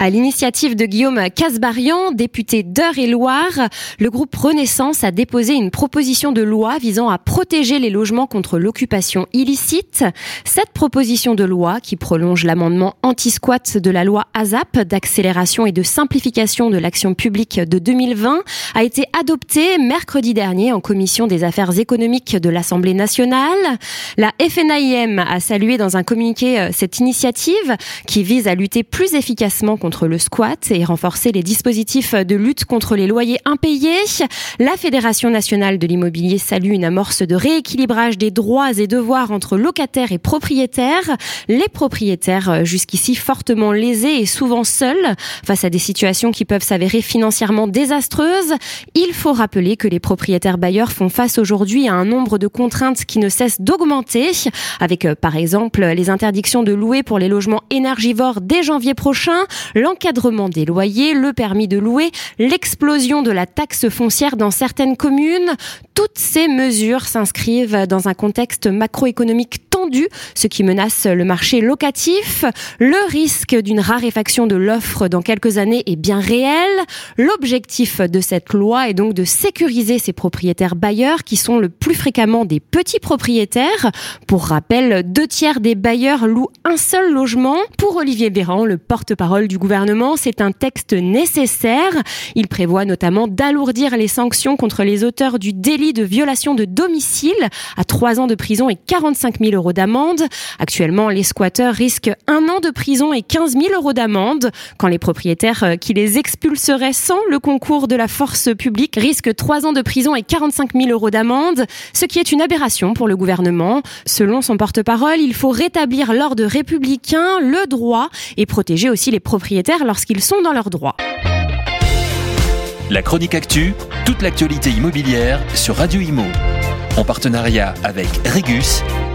À l'initiative de Guillaume Casbarian, député d'Eure-et-Loire, le groupe Renaissance a déposé une proposition de loi visant à protéger les logements contre l'occupation illicite. Cette proposition de loi, qui prolonge l'amendement anti-squat de la loi ASAP d'accélération et de simplification de l'action publique de 2020, a été adoptée mercredi dernier en commission des affaires économiques de l'Assemblée nationale. La FNAIM a salué dans un communiqué euh, cette initiative qui vise à lutter plus efficacement contre le squat et renforcer les dispositifs de lutte contre les loyers impayés. La Fédération nationale de l'immobilier salue une amorce de rééquilibrage des droits et devoirs entre locataires et propriétaires. Les propriétaires euh, jusqu'ici fortement lésés et souvent seuls face à des situations qui peuvent s'avérer financièrement désastreuses. Il faut rappeler que les propriétaires bailleurs font face aujourd'hui à un nombre de contraintes qui ne cessent d'augmenter avec euh, par exemple les interdictions de louer pour les logements énergivores dès janvier prochain, l'encadrement des loyers, le permis de louer, l'explosion de la taxe foncière dans certaines communes. Toutes ces mesures s'inscrivent dans un contexte macroéconomique ce qui menace le marché locatif. Le risque d'une raréfaction de l'offre dans quelques années est bien réel. L'objectif de cette loi est donc de sécuriser ces propriétaires bailleurs qui sont le plus fréquemment des petits propriétaires. Pour rappel, deux tiers des bailleurs louent un seul logement. Pour Olivier Véran, le porte-parole du gouvernement, c'est un texte nécessaire. Il prévoit notamment d'alourdir les sanctions contre les auteurs du délit de violation de domicile à 3 ans de prison et 45 000 euros d'amende. Actuellement, les squatteurs risquent un an de prison et 15 000 euros d'amende, quand les propriétaires euh, qui les expulseraient sans le concours de la force publique risquent 3 ans de prison et 45 000 euros d'amende, ce qui est une aberration pour le gouvernement. Selon son porte-parole, il faut rétablir l'ordre républicain, le droit et protéger aussi les propriétaires lorsqu'ils sont dans leurs droits. La chronique actu, toute l'actualité immobilière sur Radio Imo. En partenariat avec Regus,